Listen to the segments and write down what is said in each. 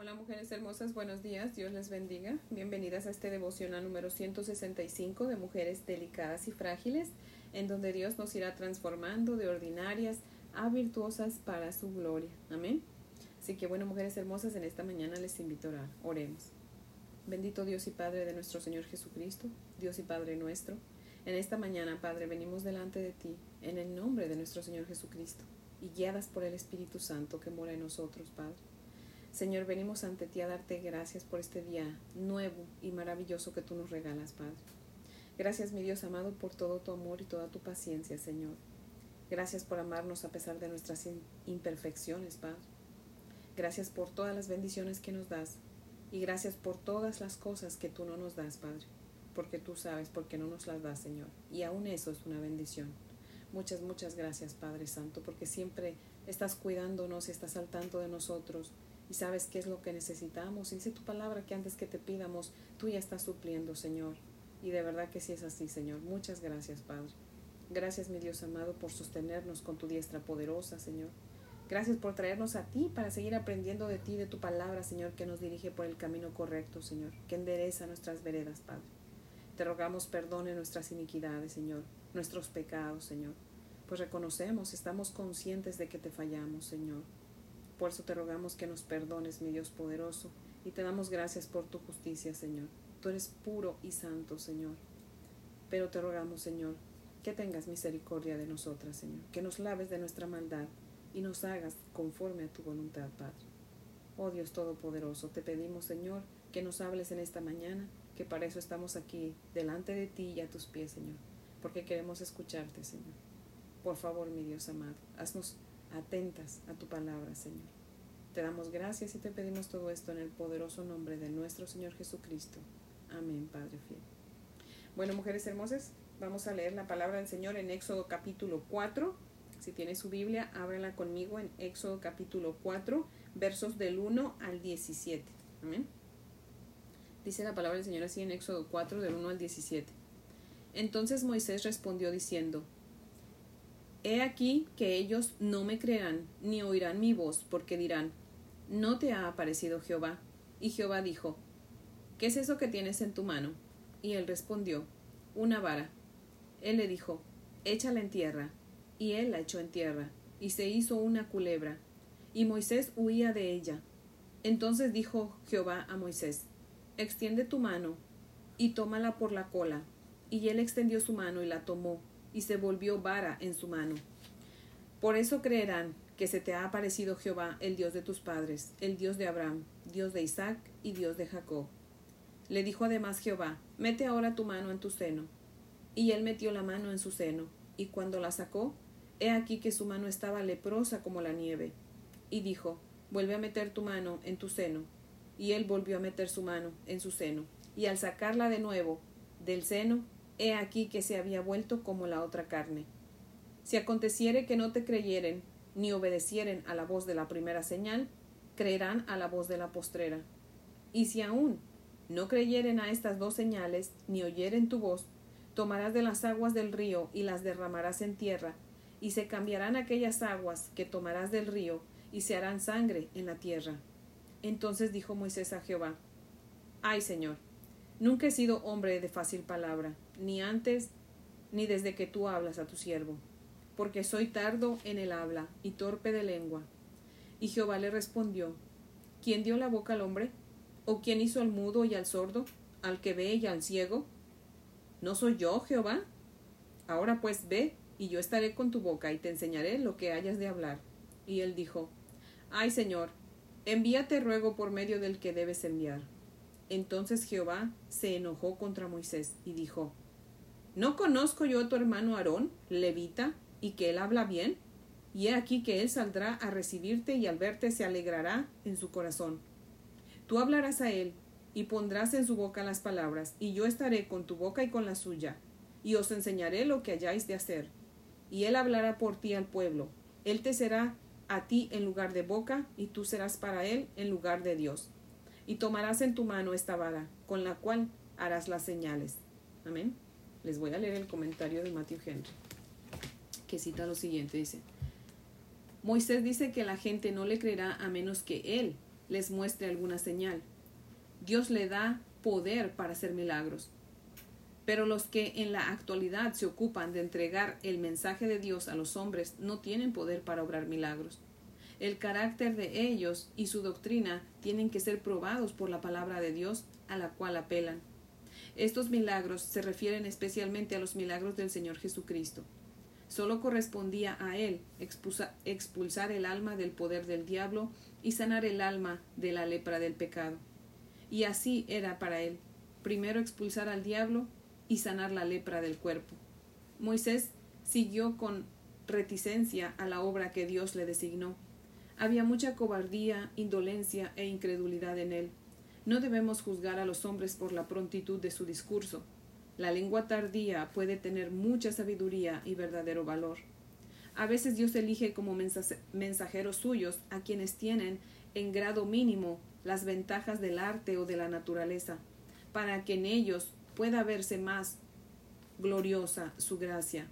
Hola mujeres hermosas, buenos días, Dios les bendiga. Bienvenidas a este devocional número 165 de mujeres delicadas y frágiles, en donde Dios nos irá transformando de ordinarias a virtuosas para su gloria. Amén. Así que bueno, mujeres hermosas, en esta mañana les invito a orar. Oremos. Bendito Dios y Padre de nuestro Señor Jesucristo, Dios y Padre nuestro. En esta mañana, Padre, venimos delante de ti, en el nombre de nuestro Señor Jesucristo, y guiadas por el Espíritu Santo que mora en nosotros, Padre. Señor, venimos ante ti a darte gracias por este día nuevo y maravilloso que tú nos regalas, Padre. Gracias, mi Dios amado, por todo tu amor y toda tu paciencia, Señor. Gracias por amarnos a pesar de nuestras imperfecciones, Padre. Gracias por todas las bendiciones que nos das y gracias por todas las cosas que tú no nos das, Padre, porque tú sabes por qué no nos las das, Señor. Y aún eso es una bendición. Muchas, muchas gracias, Padre Santo, porque siempre estás cuidándonos y estás al tanto de nosotros y sabes qué es lo que necesitamos. Y dice tu palabra que antes que te pidamos, tú ya estás supliendo, Señor. Y de verdad que sí es así, Señor. Muchas gracias, Padre. Gracias, mi Dios amado, por sostenernos con tu diestra poderosa, Señor. Gracias por traernos a ti para seguir aprendiendo de ti, de tu palabra, Señor, que nos dirige por el camino correcto, Señor, que endereza nuestras veredas, Padre. Te rogamos perdone nuestras iniquidades, Señor, nuestros pecados, Señor, pues reconocemos, estamos conscientes de que te fallamos, Señor. Por eso te rogamos que nos perdones, mi Dios poderoso, y te damos gracias por tu justicia, Señor. Tú eres puro y santo, Señor. Pero te rogamos, Señor, que tengas misericordia de nosotras, Señor, que nos laves de nuestra maldad y nos hagas conforme a tu voluntad, Padre. Oh Dios Todopoderoso, te pedimos, Señor, que nos hables en esta mañana, que para eso estamos aquí, delante de ti y a tus pies, Señor, porque queremos escucharte, Señor. Por favor, mi Dios amado, haznos atentas a tu palabra, Señor. Te damos gracias y te pedimos todo esto en el poderoso nombre de nuestro Señor Jesucristo. Amén, Padre fiel. Bueno, mujeres hermosas, vamos a leer la palabra del Señor en Éxodo capítulo 4. Si tiene su Biblia, ábrela conmigo en Éxodo capítulo 4, versos del 1 al 17. Amén. Dice la palabra del Señor así en Éxodo 4, del 1 al 17. Entonces Moisés respondió diciendo, He aquí que ellos no me creerán ni oirán mi voz, porque dirán, ¿no te ha aparecido Jehová? Y Jehová dijo, ¿qué es eso que tienes en tu mano? Y él respondió, una vara. Él le dijo, échala en tierra. Y él la echó en tierra, y se hizo una culebra, y Moisés huía de ella. Entonces dijo Jehová a Moisés, extiende tu mano, y tómala por la cola. Y él extendió su mano y la tomó, y se volvió vara en su mano. Por eso creerán que se te ha aparecido Jehová, el Dios de tus padres, el Dios de Abraham, Dios de Isaac y Dios de Jacob. Le dijo además Jehová, mete ahora tu mano en tu seno. Y él metió la mano en su seno, y cuando la sacó, he aquí que su mano estaba leprosa como la nieve. Y dijo, vuelve a meter tu mano en tu seno. Y él volvió a meter su mano en su seno, y al sacarla de nuevo del seno, he aquí que se había vuelto como la otra carne. Si aconteciere que no te creyeren, ni obedecieren a la voz de la primera señal, creerán a la voz de la postrera. Y si aún no creyeren a estas dos señales, ni oyeren tu voz, tomarás de las aguas del río y las derramarás en tierra, y se cambiarán aquellas aguas que tomarás del río, y se harán sangre en la tierra. Entonces dijo Moisés a Jehová, Ay Señor, nunca he sido hombre de fácil palabra, ni antes ni desde que tú hablas a tu siervo, porque soy tardo en el habla y torpe de lengua. Y Jehová le respondió, ¿quién dio la boca al hombre? ¿O quién hizo al mudo y al sordo, al que ve y al ciego? ¿No soy yo, Jehová? Ahora pues ve, y yo estaré con tu boca y te enseñaré lo que hayas de hablar. Y él dijo, Ay Señor, envíate ruego por medio del que debes enviar. Entonces Jehová se enojó contra Moisés y dijo, ¿No conozco yo a tu hermano Aarón, levita, y que él habla bien? Y he aquí que él saldrá a recibirte y al verte se alegrará en su corazón. Tú hablarás a él y pondrás en su boca las palabras, y yo estaré con tu boca y con la suya, y os enseñaré lo que hayáis de hacer. Y él hablará por ti al pueblo. Él te será a ti en lugar de boca, y tú serás para él en lugar de Dios. Y tomarás en tu mano esta vara, con la cual harás las señales. Amén. Les voy a leer el comentario de Matthew Henry, que cita lo siguiente, dice, Moisés dice que la gente no le creerá a menos que él les muestre alguna señal. Dios le da poder para hacer milagros. Pero los que en la actualidad se ocupan de entregar el mensaje de Dios a los hombres no tienen poder para obrar milagros. El carácter de ellos y su doctrina tienen que ser probados por la palabra de Dios a la cual apelan. Estos milagros se refieren especialmente a los milagros del Señor Jesucristo. Solo correspondía a Él expulsar el alma del poder del diablo y sanar el alma de la lepra del pecado. Y así era para Él, primero expulsar al diablo y sanar la lepra del cuerpo. Moisés siguió con reticencia a la obra que Dios le designó. Había mucha cobardía, indolencia e incredulidad en él. No debemos juzgar a los hombres por la prontitud de su discurso. La lengua tardía puede tener mucha sabiduría y verdadero valor. A veces Dios elige como mensajeros suyos a quienes tienen en grado mínimo las ventajas del arte o de la naturaleza, para que en ellos pueda verse más gloriosa su gracia.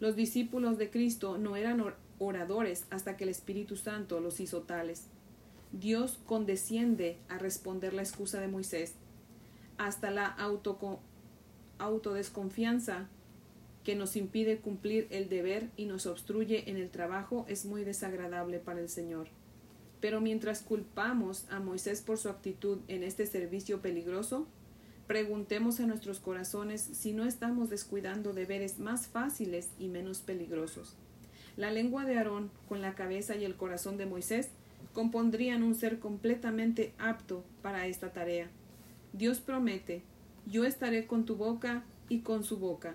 Los discípulos de Cristo no eran oradores hasta que el Espíritu Santo los hizo tales. Dios condesciende a responder la excusa de Moisés. Hasta la autodesconfianza que nos impide cumplir el deber y nos obstruye en el trabajo es muy desagradable para el Señor. Pero mientras culpamos a Moisés por su actitud en este servicio peligroso, preguntemos a nuestros corazones si no estamos descuidando deberes más fáciles y menos peligrosos. La lengua de Aarón con la cabeza y el corazón de Moisés compondrían un ser completamente apto para esta tarea. Dios promete, yo estaré con tu boca y con su boca.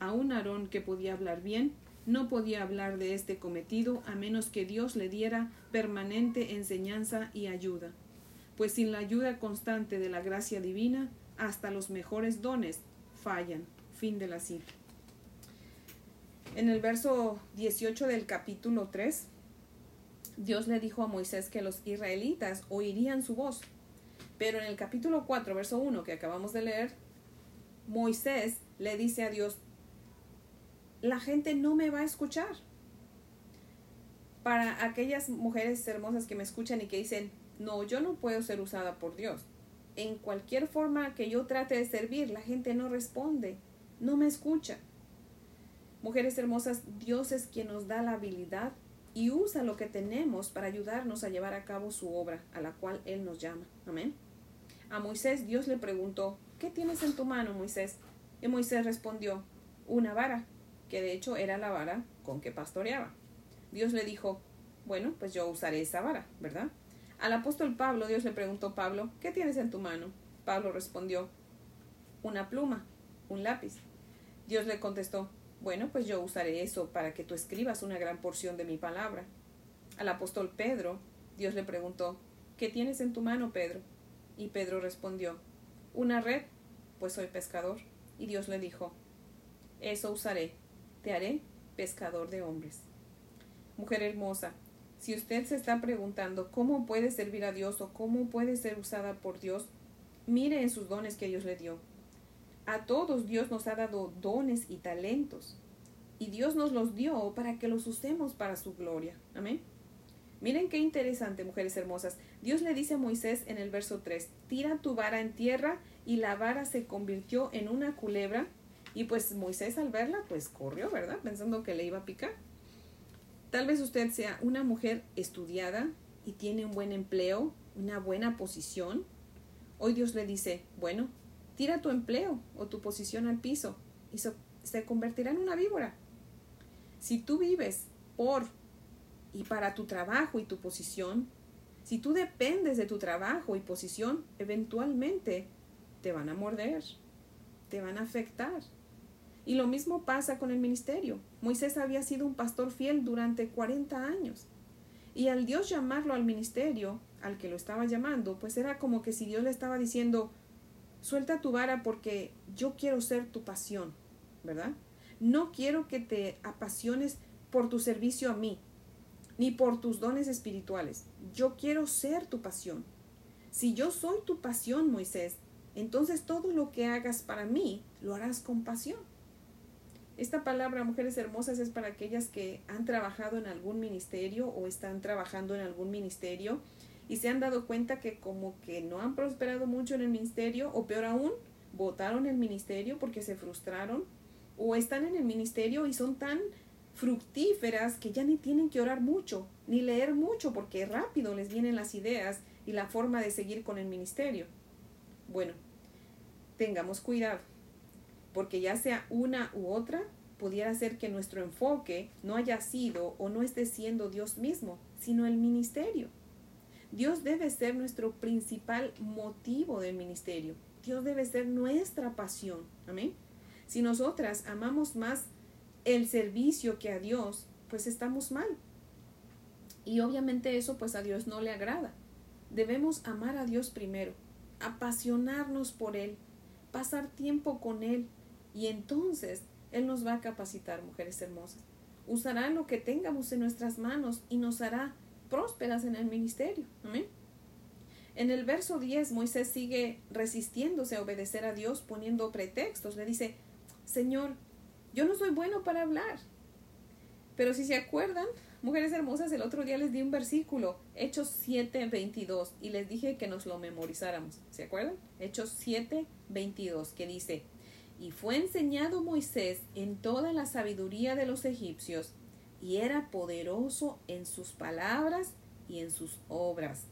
A un Aarón que podía hablar bien, no podía hablar de este cometido a menos que Dios le diera permanente enseñanza y ayuda, pues sin la ayuda constante de la gracia divina, hasta los mejores dones fallan. Fin de la cita. En el verso 18 del capítulo 3, Dios le dijo a Moisés que los israelitas oirían su voz. Pero en el capítulo 4, verso 1 que acabamos de leer, Moisés le dice a Dios, la gente no me va a escuchar. Para aquellas mujeres hermosas que me escuchan y que dicen, no, yo no puedo ser usada por Dios. En cualquier forma que yo trate de servir, la gente no responde, no me escucha. Mujeres hermosas, Dios es quien nos da la habilidad y usa lo que tenemos para ayudarnos a llevar a cabo su obra, a la cual Él nos llama. Amén. A Moisés Dios le preguntó, ¿qué tienes en tu mano, Moisés? Y Moisés respondió, una vara, que de hecho era la vara con que pastoreaba. Dios le dijo, bueno, pues yo usaré esa vara, ¿verdad? Al apóstol Pablo, Dios le preguntó, Pablo, ¿qué tienes en tu mano? Pablo respondió, una pluma, un lápiz. Dios le contestó, bueno, pues yo usaré eso para que tú escribas una gran porción de mi palabra. Al apóstol Pedro, Dios le preguntó, ¿qué tienes en tu mano, Pedro? Y Pedro respondió, una red, pues soy pescador. Y Dios le dijo, eso usaré, te haré pescador de hombres. Mujer hermosa, si usted se está preguntando cómo puede servir a Dios o cómo puede ser usada por Dios, mire en sus dones que Dios le dio. A todos Dios nos ha dado dones y talentos. Y Dios nos los dio para que los usemos para su gloria. Amén. Miren qué interesante, mujeres hermosas. Dios le dice a Moisés en el verso 3, tira tu vara en tierra y la vara se convirtió en una culebra. Y pues Moisés al verla, pues corrió, ¿verdad? Pensando que le iba a picar. Tal vez usted sea una mujer estudiada y tiene un buen empleo, una buena posición. Hoy Dios le dice, bueno, Tira tu empleo o tu posición al piso y se convertirá en una víbora. Si tú vives por y para tu trabajo y tu posición, si tú dependes de tu trabajo y posición, eventualmente te van a morder, te van a afectar. Y lo mismo pasa con el ministerio. Moisés había sido un pastor fiel durante 40 años. Y al Dios llamarlo al ministerio, al que lo estaba llamando, pues era como que si Dios le estaba diciendo, Suelta tu vara porque yo quiero ser tu pasión, ¿verdad? No quiero que te apasiones por tu servicio a mí, ni por tus dones espirituales. Yo quiero ser tu pasión. Si yo soy tu pasión, Moisés, entonces todo lo que hagas para mí lo harás con pasión. Esta palabra, mujeres hermosas, es para aquellas que han trabajado en algún ministerio o están trabajando en algún ministerio y se han dado cuenta que como que no han prosperado mucho en el ministerio o peor aún, votaron el ministerio porque se frustraron o están en el ministerio y son tan fructíferas que ya ni tienen que orar mucho ni leer mucho porque rápido les vienen las ideas y la forma de seguir con el ministerio. Bueno, tengamos cuidado porque ya sea una u otra, pudiera ser que nuestro enfoque no haya sido o no esté siendo Dios mismo, sino el ministerio. Dios debe ser nuestro principal motivo del ministerio. Dios debe ser nuestra pasión. Amén. Si nosotras amamos más el servicio que a Dios, pues estamos mal. Y obviamente eso pues a Dios no le agrada. Debemos amar a Dios primero, apasionarnos por Él, pasar tiempo con Él y entonces Él nos va a capacitar, mujeres hermosas. Usará lo que tengamos en nuestras manos y nos hará prósperas en el ministerio. Amén. En el verso 10, Moisés sigue resistiéndose a obedecer a Dios poniendo pretextos. Le dice, Señor, yo no soy bueno para hablar. Pero si se acuerdan, mujeres hermosas, el otro día les di un versículo, Hechos 7, 22, y les dije que nos lo memorizáramos. ¿Se acuerdan? Hechos 7, 22, que dice, y fue enseñado Moisés en toda la sabiduría de los egipcios, y era poderoso en sus palabras y en sus obras.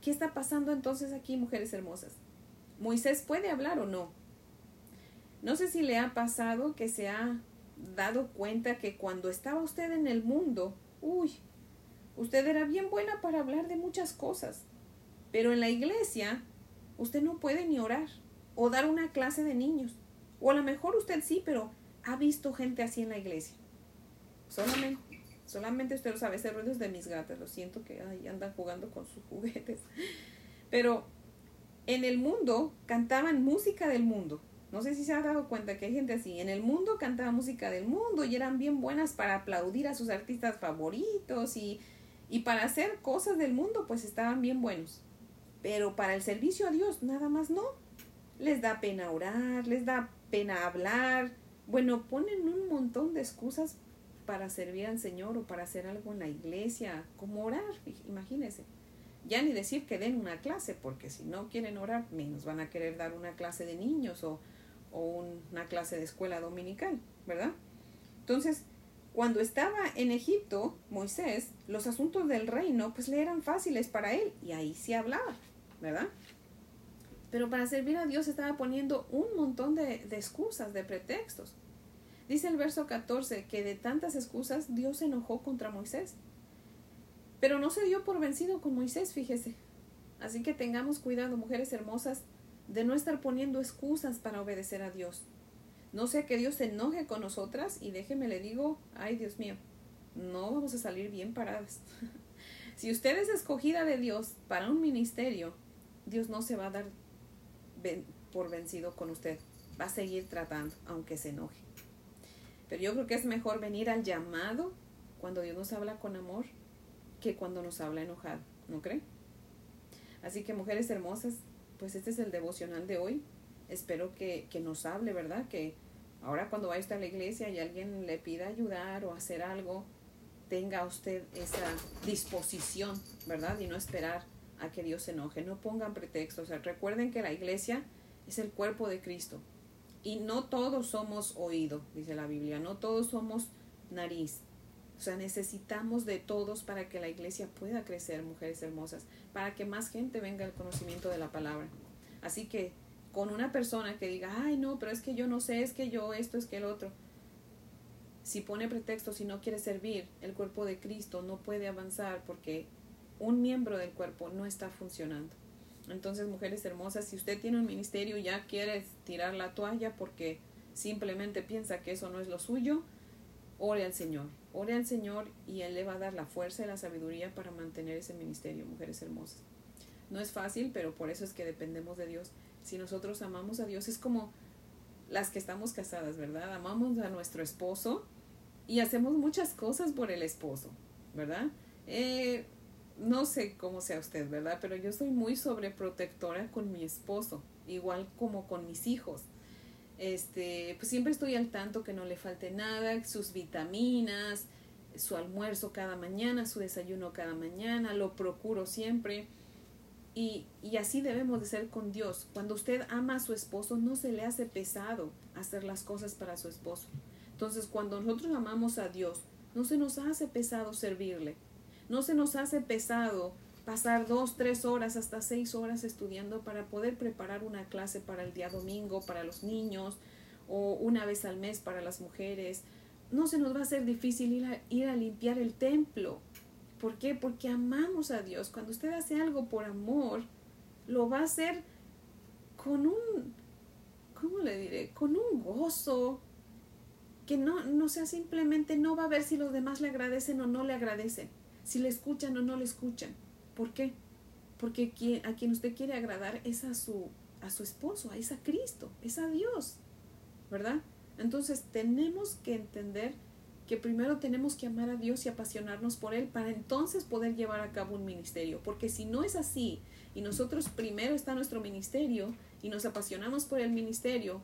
¿Qué está pasando entonces aquí, mujeres hermosas? ¿Moisés puede hablar o no? No sé si le ha pasado que se ha dado cuenta que cuando estaba usted en el mundo, uy, usted era bien buena para hablar de muchas cosas, pero en la iglesia usted no puede ni orar o dar una clase de niños. O a lo mejor usted sí, pero ha visto gente así en la iglesia. Solamente, solamente usted lo sabe, ese de mis gatas, lo siento que ahí andan jugando con sus juguetes. Pero en el mundo cantaban música del mundo. No sé si se ha dado cuenta que hay gente así. En el mundo cantaba música del mundo y eran bien buenas para aplaudir a sus artistas favoritos y, y para hacer cosas del mundo, pues estaban bien buenos. Pero para el servicio a Dios, nada más no. Les da pena orar, les da pena hablar. Bueno, ponen un montón de excusas para servir al Señor o para hacer algo en la iglesia, como orar, imagínense. Ya ni decir que den una clase, porque si no quieren orar, menos van a querer dar una clase de niños o, una clase de escuela dominical, ¿verdad? Entonces, cuando estaba en Egipto, Moisés, los asuntos del reino, pues le eran fáciles para él y ahí sí hablaba, ¿verdad? Pero para servir a Dios estaba poniendo un montón de excusas, de pretextos. Dice el verso 14 que de tantas excusas Dios se enojó contra Moisés. Pero no se dio por vencido con Moisés, fíjese. Así que tengamos cuidado, mujeres hermosas, de no estar poniendo excusas para obedecer a Dios. No sea que Dios se enoje con nosotras y déjeme le digo, ay Dios mío, no vamos a salir bien paradas. si usted es escogida de Dios para un ministerio, Dios no se va a dar por vencido con usted. Va a seguir tratando, aunque se enoje. Pero yo creo que es mejor venir al llamado cuando Dios nos habla con amor que cuando nos habla enojado, ¿no cree? Así que mujeres hermosas, pues este es el devocional de hoy. Espero que, que nos hable, ¿verdad? Que ahora cuando vaya a la iglesia y alguien le pida ayudar o hacer algo, tenga usted esa disposición, ¿verdad? Y no esperar a que Dios se enoje. No pongan pretextos. O sea, recuerden que la iglesia es el cuerpo de Cristo. Y no todos somos oído, dice la Biblia, no todos somos nariz. O sea, necesitamos de todos para que la iglesia pueda crecer, mujeres hermosas, para que más gente venga al conocimiento de la palabra. Así que con una persona que diga, ay no, pero es que yo no sé, es que yo esto, es que el otro. Si pone pretexto, si no quiere servir, el cuerpo de Cristo no puede avanzar porque un miembro del cuerpo no está funcionando. Entonces, mujeres hermosas, si usted tiene un ministerio y ya quiere tirar la toalla porque simplemente piensa que eso no es lo suyo, ore al Señor. Ore al Señor y Él le va a dar la fuerza y la sabiduría para mantener ese ministerio, mujeres hermosas. No es fácil, pero por eso es que dependemos de Dios. Si nosotros amamos a Dios, es como las que estamos casadas, ¿verdad? Amamos a nuestro esposo y hacemos muchas cosas por el esposo, ¿verdad? Eh, no sé cómo sea usted, ¿verdad? Pero yo soy muy sobreprotectora con mi esposo, igual como con mis hijos. Este, pues siempre estoy al tanto que no le falte nada, sus vitaminas, su almuerzo cada mañana, su desayuno cada mañana, lo procuro siempre. Y, y, así debemos de ser con Dios. Cuando usted ama a su esposo, no se le hace pesado hacer las cosas para su esposo. Entonces, cuando nosotros amamos a Dios, no se nos hace pesado servirle. No se nos hace pesado pasar dos, tres horas, hasta seis horas estudiando para poder preparar una clase para el día domingo, para los niños, o una vez al mes para las mujeres. No se nos va a hacer difícil ir a, ir a limpiar el templo. ¿Por qué? Porque amamos a Dios. Cuando usted hace algo por amor, lo va a hacer con un, ¿cómo le diré? Con un gozo que no, no sea simplemente, no va a ver si los demás le agradecen o no le agradecen, si le escuchan o no le escuchan. ¿Por qué? Porque a quien usted quiere agradar es a su, a su esposo, es a Cristo, es a Dios, ¿verdad? Entonces tenemos que entender que primero tenemos que amar a Dios y apasionarnos por Él para entonces poder llevar a cabo un ministerio. Porque si no es así y nosotros primero está nuestro ministerio y nos apasionamos por el ministerio,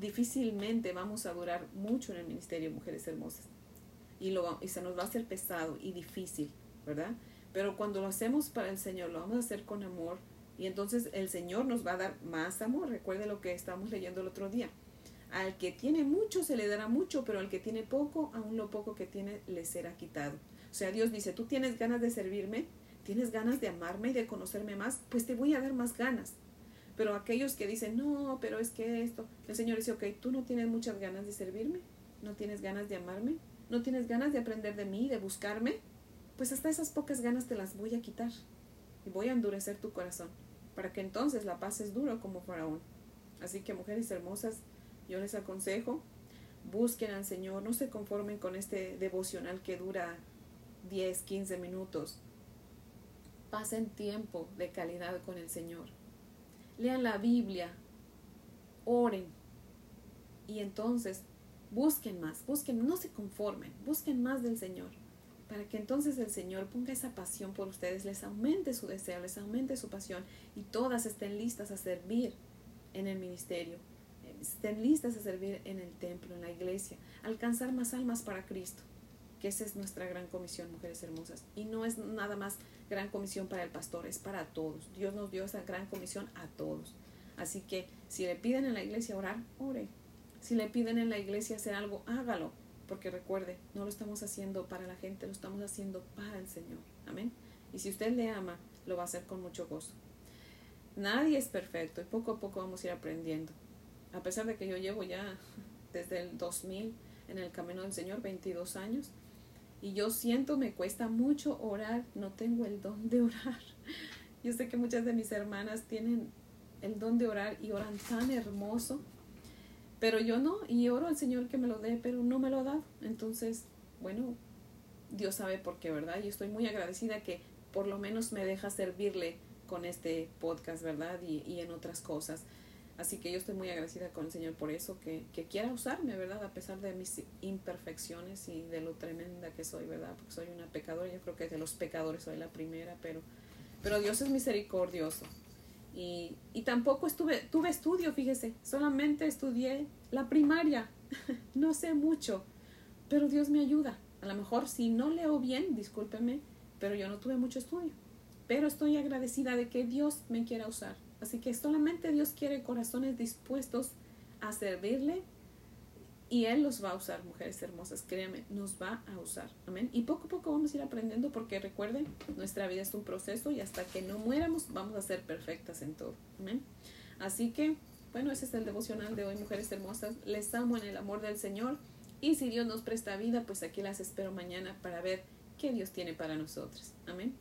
difícilmente vamos a durar mucho en el ministerio, mujeres hermosas. Y, lo, y se nos va a hacer pesado y difícil, ¿verdad? Pero cuando lo hacemos para el Señor, lo vamos a hacer con amor y entonces el Señor nos va a dar más amor. Recuerde lo que estábamos leyendo el otro día. Al que tiene mucho se le dará mucho, pero al que tiene poco, aún lo poco que tiene le será quitado. O sea, Dios dice, tú tienes ganas de servirme, tienes ganas de amarme y de conocerme más, pues te voy a dar más ganas. Pero aquellos que dicen, no, pero es que esto, el Señor dice, ok, tú no tienes muchas ganas de servirme, no tienes ganas de amarme, no tienes ganas de aprender de mí, de buscarme, pues hasta esas pocas ganas te las voy a quitar y voy a endurecer tu corazón, para que entonces la paz es duro como faraón. Así que mujeres hermosas, yo les aconsejo, busquen al Señor, no se conformen con este devocional que dura 10, 15 minutos. Pasen tiempo de calidad con el Señor. Lean la Biblia, oren y entonces busquen más, busquen, no se conformen, busquen más del Señor para que entonces el Señor ponga esa pasión por ustedes, les aumente su deseo, les aumente su pasión y todas estén listas a servir en el ministerio estén listas a servir en el templo, en la iglesia, alcanzar más almas para Cristo, que esa es nuestra gran comisión, mujeres hermosas. Y no es nada más gran comisión para el pastor, es para todos. Dios nos dio esa gran comisión a todos. Así que si le piden en la iglesia orar, ore. Si le piden en la iglesia hacer algo, hágalo. Porque recuerde, no lo estamos haciendo para la gente, lo estamos haciendo para el Señor. Amén. Y si usted le ama, lo va a hacer con mucho gozo. Nadie es perfecto y poco a poco vamos a ir aprendiendo a pesar de que yo llevo ya desde el 2000 en el camino del Señor, 22 años, y yo siento me cuesta mucho orar, no tengo el don de orar. Yo sé que muchas de mis hermanas tienen el don de orar y oran tan hermoso, pero yo no, y oro al Señor que me lo dé, pero no me lo ha dado. Entonces, bueno, Dios sabe por qué, ¿verdad? Y estoy muy agradecida que por lo menos me deja servirle con este podcast, ¿verdad? Y, y en otras cosas. Así que yo estoy muy agradecida con el Señor por eso, que, que, quiera usarme, ¿verdad? A pesar de mis imperfecciones y de lo tremenda que soy, ¿verdad? Porque soy una pecadora, yo creo que de los pecadores soy la primera, pero, pero Dios es misericordioso. Y, y tampoco estuve, tuve estudio, fíjese, solamente estudié la primaria, no sé mucho, pero Dios me ayuda. A lo mejor si no leo bien, discúlpeme, pero yo no tuve mucho estudio. Pero estoy agradecida de que Dios me quiera usar Así que solamente Dios quiere corazones dispuestos a servirle y Él los va a usar, mujeres hermosas, créanme, nos va a usar. Amén. Y poco a poco vamos a ir aprendiendo porque recuerden, nuestra vida es un proceso y hasta que no muéramos vamos a ser perfectas en todo. Amén. Así que, bueno, ese es el devocional de hoy, mujeres hermosas. Les amo en el amor del Señor y si Dios nos presta vida, pues aquí las espero mañana para ver qué Dios tiene para nosotros. Amén.